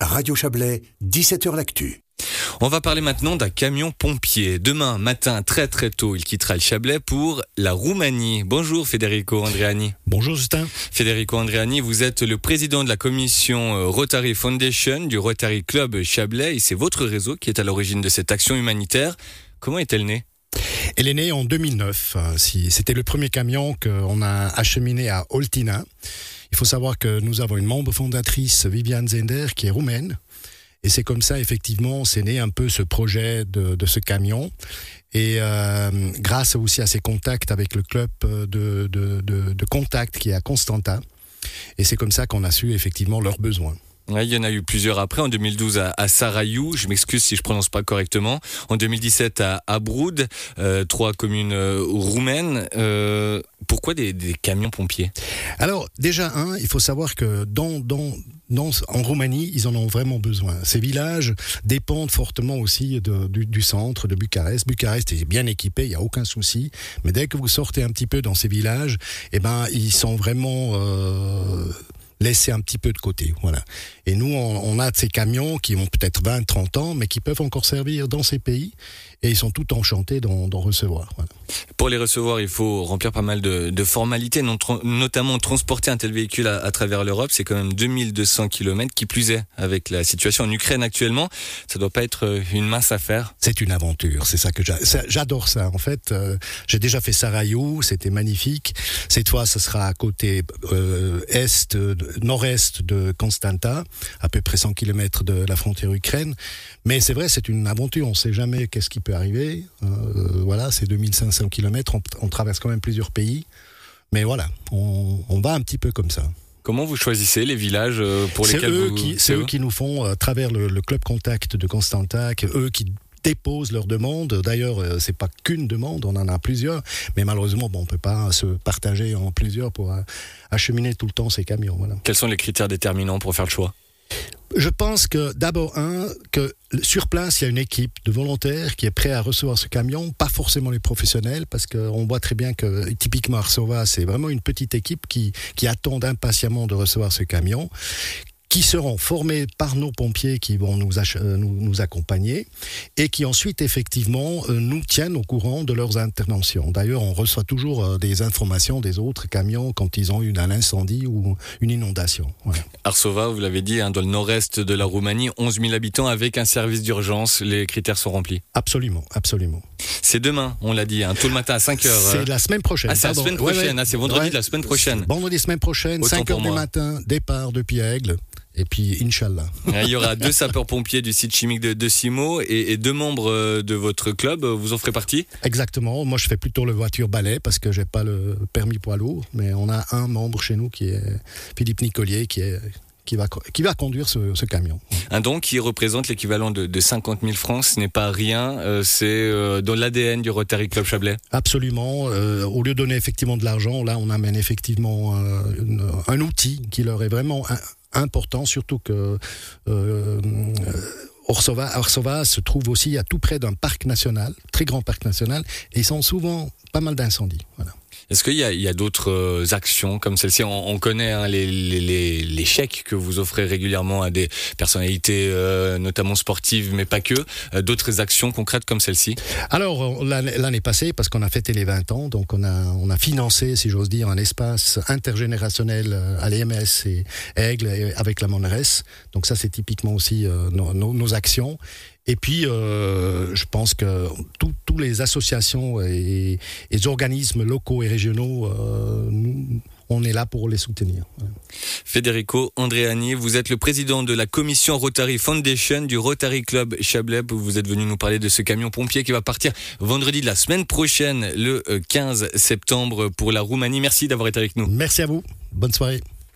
Radio Chablais, 17h L'Actu. On va parler maintenant d'un camion pompier. Demain matin, très très tôt, il quittera le Chablais pour la Roumanie. Bonjour Federico Andreani. Bonjour Justin. Federico Andreani, vous êtes le président de la commission euh, Rotary Foundation du Rotary Club Chablais et c'est votre réseau qui est à l'origine de cette action humanitaire. Comment est-elle née? Elle est née en 2009. C'était le premier camion qu'on a acheminé à Oltina. Il faut savoir que nous avons une membre fondatrice, Viviane Zender, qui est roumaine. Et c'est comme ça, effectivement, c'est né un peu ce projet de, ce camion. Et euh, grâce aussi à ses contacts avec le club de, de, de contact qui est à Constantin. Et c'est comme ça qu'on a su effectivement leurs besoins. Il y en a eu plusieurs après. En 2012 à, Sarayou, je m'excuse si je prononce pas correctement. En 2017 à Abroud, euh, trois communes euh, roumaines. pourquoi des, camions pompiers? Alors déjà un, il faut savoir que dans, dans non, en Roumanie, ils en ont vraiment besoin. Ces villages dépendent fortement aussi du, centre de Bucarest. Bucarest est bien équipé, il n'y a aucun souci. Mais dès que vous sortez un petit peu dans ces villages, eh ben, ils sont vraiment euh, laissés un petit peu de côté. Voilà. Et nous, on, a ces camions qui ont peut-être 20, 30 ans, mais qui peuvent encore servir dans ces pays. Et ils sont tout enchantés d'en recevoir. Pour les recevoir, il faut remplir pas mal de, formalités, notamment transporter un tel véhicule à, travers l'Europe. C'est quand même 2200 km, qui plus est, avec la situation en Ukraine actuellement. Ça doit pas être euh, une mince affaire. C'est une aventure, c'est ça que j'adore ça. En fait, euh, j'ai déjà fait Sarajevo, c'était magnifique. Cette fois, ce sera à côté euh, est, nord-est de Constanta à peu près 100 km de la frontière Ukraine. Mais c'est vrai, c'est une aventure, on ne sait jamais qu'est-ce qui peut arriver. Euh, voilà, c'est 2500 km, on, traverse quand même plusieurs pays. Mais voilà, on, va un petit peu comme ça. Comment vous choisissez les villages euh, pour lesquels eux vous... C'est eux qui nous font, à travers le, club contact de Constantin, eux qui déposent leurs demandes. D'ailleurs, euh, c'est pas qu'une demande, on en a plusieurs, mais malheureusement, bon, on peut pas se partager en plusieurs pour acheminer tout le temps ces camions. Voilà. Quels sont les critères déterminants pour faire le choix? Je pense que d'abord, un, que sur place, il y a une équipe de volontaires qui est prête à recevoir ce camion, pas forcément les professionnels, parce qu'on voit très bien que typiquement Arsova, c'est vraiment une petite équipe qui, qui attend impatiemment de recevoir ce camion qui seront formés par nos pompiers qui vont nous, euh, nous, nous accompagner et qui ensuite effectivement euh, nous tiennent au courant de leurs interventions. D'ailleurs, on reçoit toujours euh, des informations des autres camions quand ils ont eu un incendie ou une inondation. Arsova, vous l'avez dit, hein, dans le nord-est de la Roumanie, 11 000 habitants avec un service d'urgence. Les critères sont remplis Absolument, absolument. C'est demain, on l'a dit, hein, tout le matin à 5 heures. C'est la semaine prochaine. Ah, c'est la semaine prochaine, ah, c'est vendredi de la semaine prochaine. Vendredi semaine prochaine, 5 heures du matin, départ depuis Aigle. Et puis, Inch'Allah. Il y aura deux sapeurs-pompiers du site chimique de, de Simo et, deux membres euh, de votre club. Vous en ferez partie? Exactement. Moi, je fais plutôt le voiture balai parce que j'ai pas le permis poids lourd. Mais on a un membre chez nous qui est Philippe Nicolier, qui est qui va, qui va conduire ce, camion. Un don qui représente l'équivalent de, de 50 000 francs, ce n'est pas rien, euh, c'est euh, dans l'ADN du Rotary Club Chablais. Absolument. au lieu de donner effectivement de l'argent, là, on amène effectivement un outil qui leur est vraiment important, surtout que euh, Orsova, se trouve aussi à tout près d'un parc national, très grand parc national, et ils sont souvent pas mal d'incendies. Voilà. Est-ce qu'il y a, d'autres euh, actions comme celle-ci? On, connaît hein, les, chèques que vous offrez régulièrement à des personnalités, euh, notamment sportives, mais pas que. Euh, d'autres actions concrètes comme celle-ci? Alors, l'année passée, parce qu'on a fêté les 20 ans, donc on a, on a financé, si j'ose dire, un espace intergénérationnel à l'EMS et Aigle avec la Monres. Donc ça, c'est typiquement aussi nos, nos actions. Et puis, euh, je pense que toutes les associations et, les organismes locaux et régionaux, euh, on est là pour les soutenir. Federico Andreani, vous êtes le président de la commission Rotary Foundation du Rotary Club Chablais. Vous êtes venu nous parler de ce camion pompier qui va partir vendredi de la semaine prochaine, le 15 euh, septembre, pour la Roumanie. Merci d'avoir été avec nous. Merci à vous. Bonne soirée.